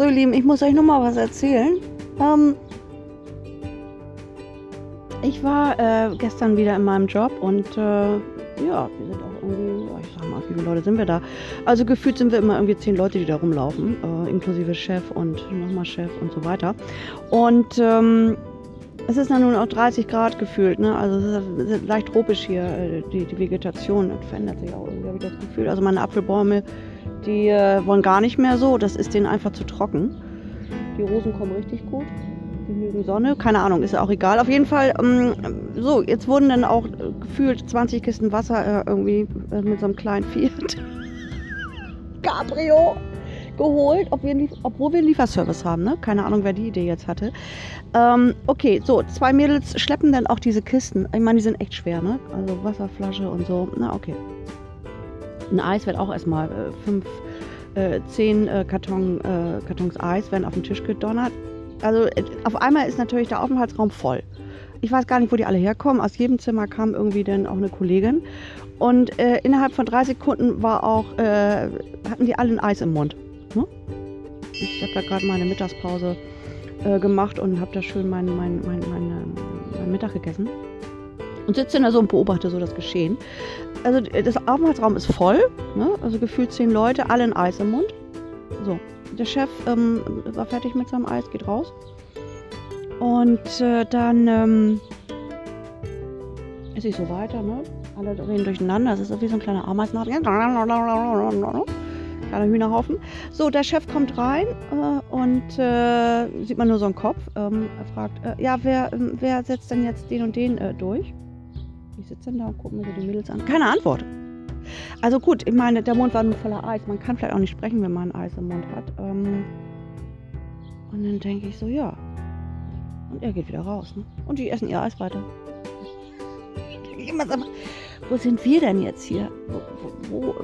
So, ihr Lieben, ich muss euch noch mal was erzählen. Ähm, ich war äh, gestern wieder in meinem Job und äh, ja, wir sind auch irgendwie, ich sag mal, wie viele Leute sind wir da? Also gefühlt sind wir immer irgendwie zehn Leute, die da rumlaufen, äh, inklusive Chef und nochmal Chef und so weiter. Und ähm, es ist dann nun auch 30 Grad gefühlt, ne? Also es ist leicht tropisch hier, äh, die, die Vegetation verändert sich auch irgendwie, habe ich das Gefühl. Also meine Apfelbäume, die äh, wollen gar nicht mehr so, das ist denen einfach zu trocken. Die Rosen kommen richtig gut genügend Sonne. Keine Ahnung, ist auch egal. Auf jeden Fall, ähm, so, jetzt wurden dann auch äh, gefühlt 20 Kisten Wasser äh, irgendwie äh, mit so einem kleinen Fiat Cabrio geholt, obwohl wir einen Lieferservice haben. Ne? Keine Ahnung, wer die Idee jetzt hatte. Ähm, okay, so, zwei Mädels schleppen dann auch diese Kisten. Ich meine, die sind echt schwer, ne? Also Wasserflasche und so. Na, okay. Ein Eis wird auch erstmal äh, fünf, äh, zehn äh, Karton, äh, Kartons Eis werden auf den Tisch gedonnert. Also äh, auf einmal ist natürlich der Aufenthaltsraum voll. Ich weiß gar nicht, wo die alle herkommen. Aus jedem Zimmer kam irgendwie dann auch eine Kollegin. Und äh, innerhalb von drei Sekunden war auch, hatten die alle ein Eis im Mund. Ne? Ich habe da gerade meine Mittagspause gemacht und habe da schön mein, mein, mein, mein, Mittag gegessen. Und sitze da so und beobachte so das Geschehen. Also das Aufenthaltsraum ist voll. Ne? Also gefühlt zehn Leute, alle ein Eis im Mund. So, der Chef ähm, war fertig mit seinem Eis, geht raus. Und äh, dann ähm, ist ich so weiter, ne? Alle reden durcheinander. Es ist wie so ein kleiner Ameisenhaufen. Kleiner Hühnerhaufen. So, der Chef kommt rein äh, und äh, sieht man nur so einen Kopf. Ähm, er fragt, äh, ja, wer, wer setzt denn jetzt den und den äh, durch? Ich sitze dann da und gucke mir so die Mädels an. Keine Antwort. Also gut, ich meine, der Mund war nur voller Eis. Man kann vielleicht auch nicht sprechen, wenn man Eis im Mund hat. Ähm, und dann denke ich so, ja. Und er geht wieder raus. Ne? Und die essen ihr Eis weiter. wo sind wir denn jetzt hier? Wo, wo,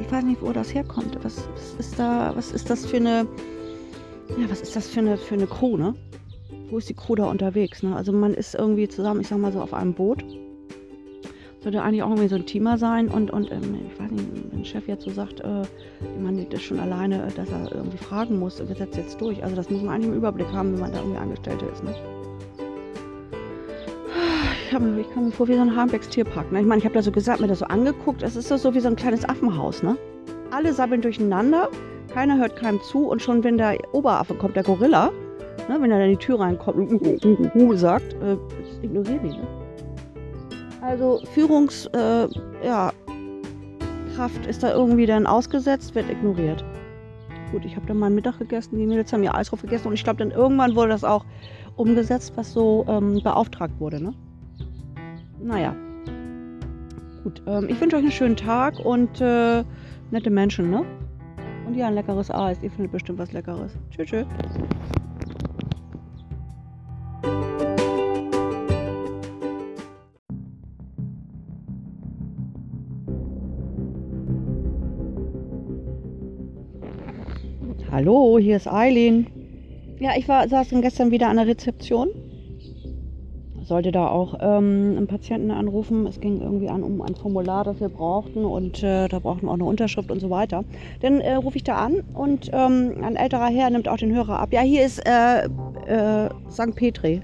ich weiß nicht, wo das herkommt. Was, was, ist da, was ist das für eine, ja, was ist das für eine, für eine Crew, ne? Wo ist die Crew da unterwegs? Ne? Also man ist irgendwie zusammen, ich sag mal so, auf einem Boot sollte eigentlich auch irgendwie so ein Teamer sein und, und ähm, ich weiß nicht, wenn der Chef jetzt so sagt, äh, man das schon alleine, äh, dass er irgendwie fragen muss, wer setzt jetzt durch. Also das muss man eigentlich im Überblick haben, wenn man da irgendwie Angestellte ist. Ne? Ich, hab, ich kam mir vor wie so ein Harmbecks Tierpark. Ne? Ich meine, ich habe da so gesagt, mir das so angeguckt, es ist so wie so ein kleines Affenhaus. Ne? Alle sabbeln durcheinander, keiner hört keinem zu und schon wenn der Oberaffe kommt, der Gorilla, ne, wenn er in die Tür reinkommt und sagt, äh, ignorieren die. Ne? Also Führungskraft äh, ja, ist da irgendwie dann ausgesetzt, wird ignoriert. Gut, ich habe dann mal Mittag gegessen, die Mädels haben ihr Eis drauf gegessen und ich glaube, dann irgendwann wurde das auch umgesetzt, was so ähm, beauftragt wurde. Ne? Naja. Gut, ähm, ich wünsche euch einen schönen Tag und äh, nette Menschen, ne? Und ja, ein leckeres Eis. Ihr findet bestimmt was Leckeres. Tschüss, tschüss. Hallo, hier ist Eileen. Ja, ich war, saß dann gestern wieder an der Rezeption. Sollte da auch ähm, einen Patienten anrufen. Es ging irgendwie an um ein Formular, das wir brauchten und äh, da brauchten wir auch eine Unterschrift und so weiter. Dann äh, rufe ich da an und ähm, ein älterer Herr nimmt auch den Hörer ab. Ja, hier ist äh, äh St. Petri.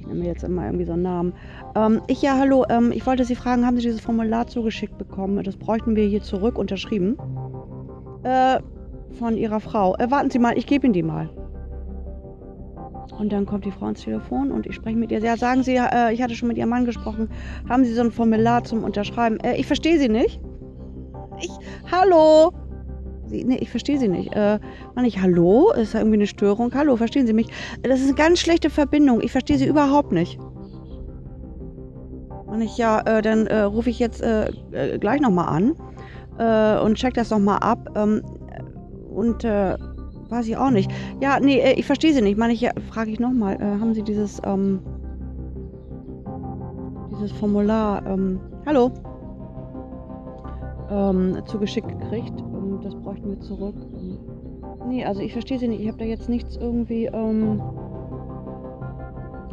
Ich nehme jetzt immer irgendwie so einen Namen. Ähm, ich ja, hallo, ähm, ich wollte Sie fragen, haben Sie dieses Formular zugeschickt bekommen? Das bräuchten wir hier zurück unterschrieben. Äh, von ihrer Frau. Äh, warten Sie mal, ich gebe Ihnen die mal. Und dann kommt die Frau ins Telefon und ich spreche mit ihr. Ja, sagen Sie, äh, ich hatte schon mit Ihrem Mann gesprochen. Haben Sie so ein Formular zum Unterschreiben? Äh, ich verstehe Sie nicht. Ich, hallo? Sie, nee, ich verstehe Sie nicht. Äh, Mann, ich, hallo? Ist da irgendwie eine Störung? Hallo, verstehen Sie mich? Das ist eine ganz schlechte Verbindung. Ich verstehe Sie überhaupt nicht. Mann, ich, ja, äh, dann äh, rufe ich jetzt äh, äh gleich nochmal an äh, und check das nochmal ab. Ähm, und äh, weiß ich auch nicht. Ja, nee, äh, ich verstehe sie nicht. Meine ich, ja, frage ich nochmal, äh, haben Sie dieses, ähm, dieses Formular, ähm, hallo, ähm, zugeschickt gekriegt? Und das bräuchten wir zurück. Nee, also ich verstehe sie nicht. Ich habe da jetzt nichts irgendwie, ähm,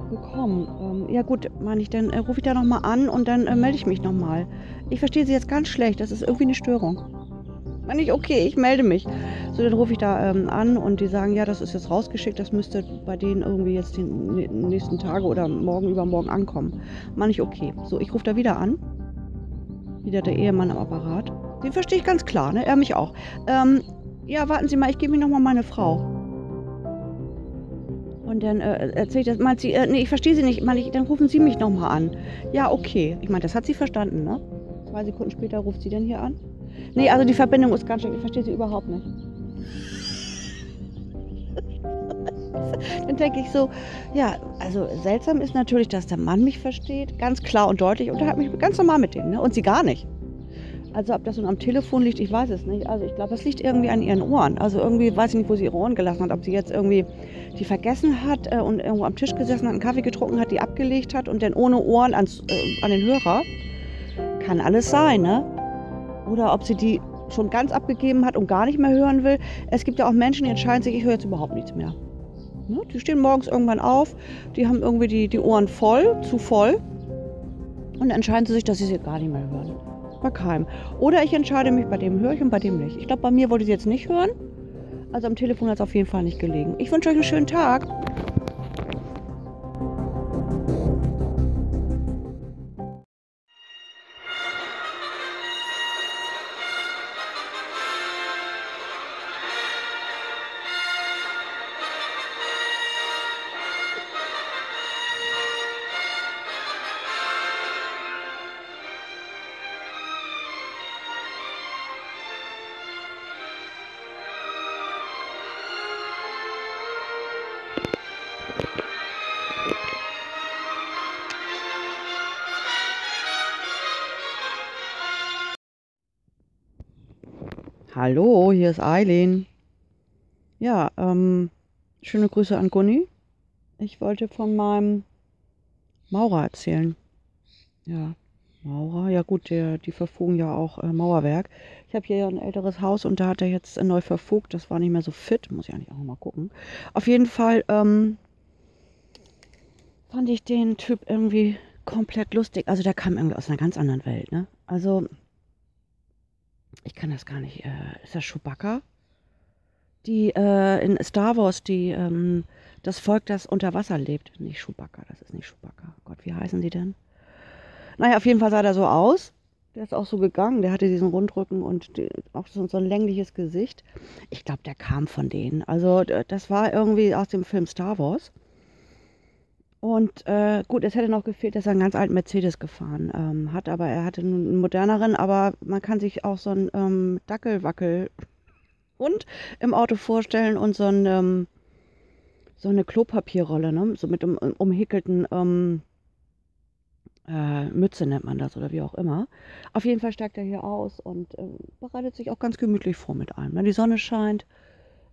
bekommen. Ähm, ja gut, meine ich, dann äh, rufe ich da nochmal an und dann äh, melde ich mich nochmal. Ich verstehe Sie jetzt ganz schlecht, das ist irgendwie eine Störung. Meine ich, okay, ich melde mich. So, dann rufe ich da ähm, an und die sagen, ja, das ist jetzt rausgeschickt, das müsste bei denen irgendwie jetzt die nächsten Tage oder morgen übermorgen ankommen. Meine ich, okay. So, ich rufe da wieder an. Wieder der Ehemann am Apparat. Den verstehe ich ganz klar, ne? Er mich auch. Ähm, ja, warten Sie mal, ich gebe Ihnen nochmal meine Frau. Und dann äh, erzähle ich das, meint sie, äh, nee, ich verstehe Sie nicht, meine ich, dann rufen Sie mich nochmal an. Ja, okay. Ich meine, das hat sie verstanden, ne? Zwei Sekunden später ruft sie dann hier an. Nee, also die Verbindung ist ganz schlecht. Ich verstehe sie überhaupt nicht. Dann denke ich so, ja, also seltsam ist natürlich, dass der Mann mich versteht, ganz klar und deutlich und er hat mich ganz normal mit dem, ne? Und sie gar nicht. Also ob das nun am Telefon liegt, ich weiß es nicht. Also ich glaube, das liegt irgendwie an ihren Ohren. Also irgendwie weiß ich nicht, wo sie ihre Ohren gelassen hat. Ob sie jetzt irgendwie die vergessen hat äh, und irgendwo am Tisch gesessen hat, einen Kaffee getrunken hat, die abgelegt hat und dann ohne Ohren ans, äh, an den Hörer. Kann alles sein, ne? Oder ob sie die schon ganz abgegeben hat und gar nicht mehr hören will. Es gibt ja auch Menschen, die entscheiden sich, ich höre jetzt überhaupt nichts mehr. Ne? Die stehen morgens irgendwann auf, die haben irgendwie die, die Ohren voll, zu voll. Und entscheiden sie sich, dass sie sie gar nicht mehr hören. Keinem. Oder ich entscheide mich, bei dem höre ich und bei dem nicht. Ich glaube, bei mir wollte sie jetzt nicht hören. Also am Telefon hat es auf jeden Fall nicht gelegen. Ich wünsche euch einen schönen Tag. Hallo, hier ist Eileen. Ja, ähm, schöne Grüße an Gunni. Ich wollte von meinem Maurer erzählen. Ja, Maurer, ja gut, der, die verfugen ja auch äh, Mauerwerk. Ich habe hier ja ein älteres Haus und da hat er jetzt äh, neu verfugt. Das war nicht mehr so fit, muss ich eigentlich auch mal gucken. Auf jeden Fall ähm, fand ich den Typ irgendwie komplett lustig. Also der kam irgendwie aus einer ganz anderen Welt, ne? Also ich kann das gar nicht, äh, ist das Chewbacca? Die äh, in Star Wars, die ähm, das Volk, das unter Wasser lebt. Nicht Chewbacca, das ist nicht Chewbacca. Gott, wie heißen die denn? Naja, auf jeden Fall sah der so aus. Der ist auch so gegangen. Der hatte diesen Rundrücken und die, auch so, so, ein längliches Gesicht. Ich glaube, der kam von denen. Also, das war irgendwie aus dem Film Star Wars. Und äh, gut, es hätte noch gefehlt, dass er einen ganz alten Mercedes gefahren ähm, hat, aber er hatte einen moderneren, aber man kann sich auch so einen ähm, Dackelwackel im Auto vorstellen und so, ein, ähm, so eine Klopapierrolle, ne? so mit um, umhickelten ähm, äh, Mütze nennt man das oder wie auch immer. Auf jeden Fall steigt er hier aus und äh, bereitet sich auch ganz gemütlich vor mit einem. Wenn die Sonne scheint,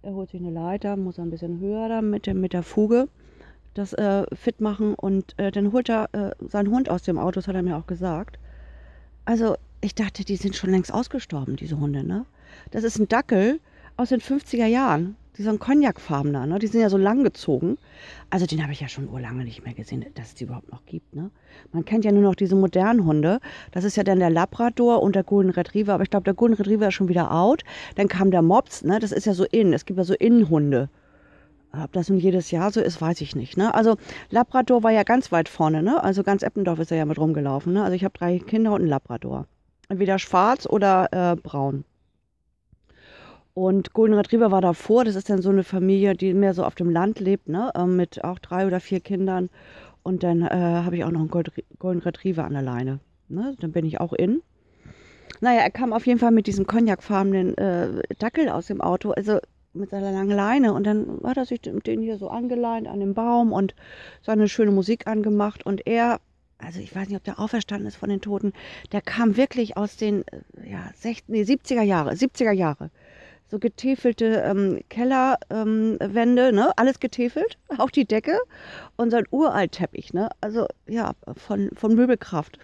er holt sich eine Leiter, muss ein bisschen höher da mit, dem, mit der Fuge das äh, fit machen und äh, dann holt er äh, seinen Hund aus dem Auto, das hat er mir auch gesagt. Also ich dachte, die sind schon längst ausgestorben, diese Hunde, ne? Das ist ein Dackel aus den 50er Jahren. Die sind Cognacfarbener, ne? Die sind ja so lang gezogen. Also den habe ich ja schon urlange nicht mehr gesehen, dass es die überhaupt noch gibt, ne? Man kennt ja nur noch diese modernen Hunde. Das ist ja dann der Labrador und der Golden Retriever. Aber ich glaube, der Golden Retriever ist schon wieder out. Dann kam der Mops, ne? Das ist ja so in. Es gibt ja so Innenhunde. Ob das nun jedes Jahr so ist, weiß ich nicht. Ne? Also Labrador war ja ganz weit vorne. Ne? Also ganz Eppendorf ist er ja mit rumgelaufen. Ne? Also ich habe drei Kinder und einen Labrador. Entweder schwarz oder äh, braun. Und Golden Retriever war davor. Das ist dann so eine Familie, die mehr so auf dem Land lebt, ne? Ähm, mit auch drei oder vier Kindern. Und dann äh, habe ich auch noch einen Golden Retriever an der Leine. Ne? Dann bin ich auch in. Naja, er kam auf jeden Fall mit diesem cognacfarbenen äh, Dackel aus dem Auto. Also mit seiner langen Leine und dann hat er sich den hier so angeleint an dem Baum und seine schöne Musik angemacht und er, also ich weiß nicht, ob der auferstanden ist von den Toten, der kam wirklich aus den äh, ja, 60, nee, 70er Jahre, 70er Jahre. So getäfelte ähm, Kellerwände, ähm, ne? alles getäfelt, auch die Decke und so ein Uraltteppich, ne? Also ja, von, von Möbelkraft.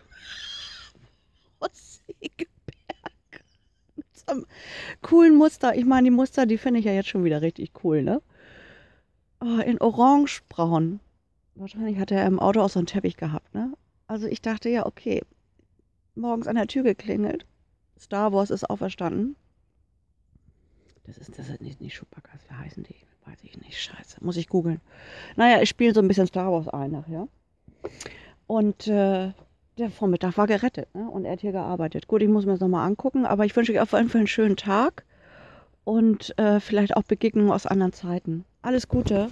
einem coolen Muster. Ich meine, die Muster, die finde ich ja jetzt schon wieder richtig cool, ne? Oh, in orangebraun. Wahrscheinlich hat er im Auto auch so einen Teppich gehabt, ne? Also ich dachte ja, okay, morgens an der Tür geklingelt. Star Wars ist auferstanden. Das ist, das ist nicht, nicht Chewbacca's. Wie heißen die? Weiß ich nicht. Scheiße. Muss ich googeln. Naja, ich spiele so ein bisschen Star Wars ein nachher. Und äh, der Vormittag war gerettet. Ne? Und er hat hier gearbeitet. Gut, ich muss mir das nochmal angucken. Aber ich wünsche euch auf jeden Fall einen schönen Tag. Und äh, vielleicht auch Begegnungen aus anderen Zeiten. Alles Gute.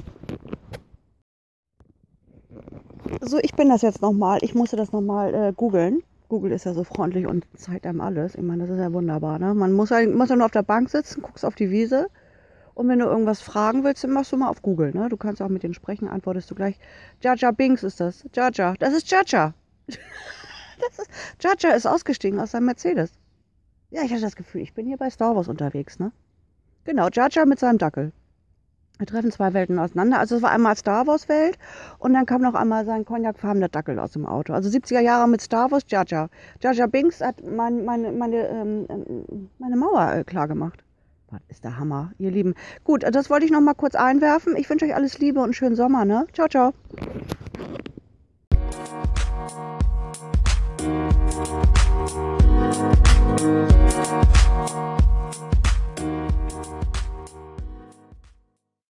So, ich bin das jetzt nochmal. Ich musste das nochmal äh, googeln. Google ist ja so freundlich und zeigt einem alles. Ich meine, das ist ja wunderbar. Ne? Man muss ja, muss ja nur auf der Bank sitzen, guckst auf die Wiese und wenn du irgendwas fragen willst, dann machst du mal auf Google. Ne? Du kannst auch mit denen sprechen, antwortest du gleich. Jaja Binks ist das. Jaja, das ist Jaja. Das ist, Jaja ist ausgestiegen aus seinem Mercedes. Ja, ich hatte das Gefühl, ich bin hier bei Star Wars unterwegs. Ne? Genau, Jaja mit seinem Dackel. Wir treffen zwei Welten auseinander. Also es war einmal Star Wars Welt und dann kam noch einmal sein cognacfarbener Dackel aus dem Auto. Also 70er Jahre mit Star Wars, Jaja. Jaja Binks hat mein, meine, meine, ähm, ähm, meine Mauer äh, klar gemacht. Was ist der Hammer, ihr Lieben. Gut, das wollte ich noch mal kurz einwerfen. Ich wünsche euch alles Liebe und schönen Sommer, ne? Ciao, ciao.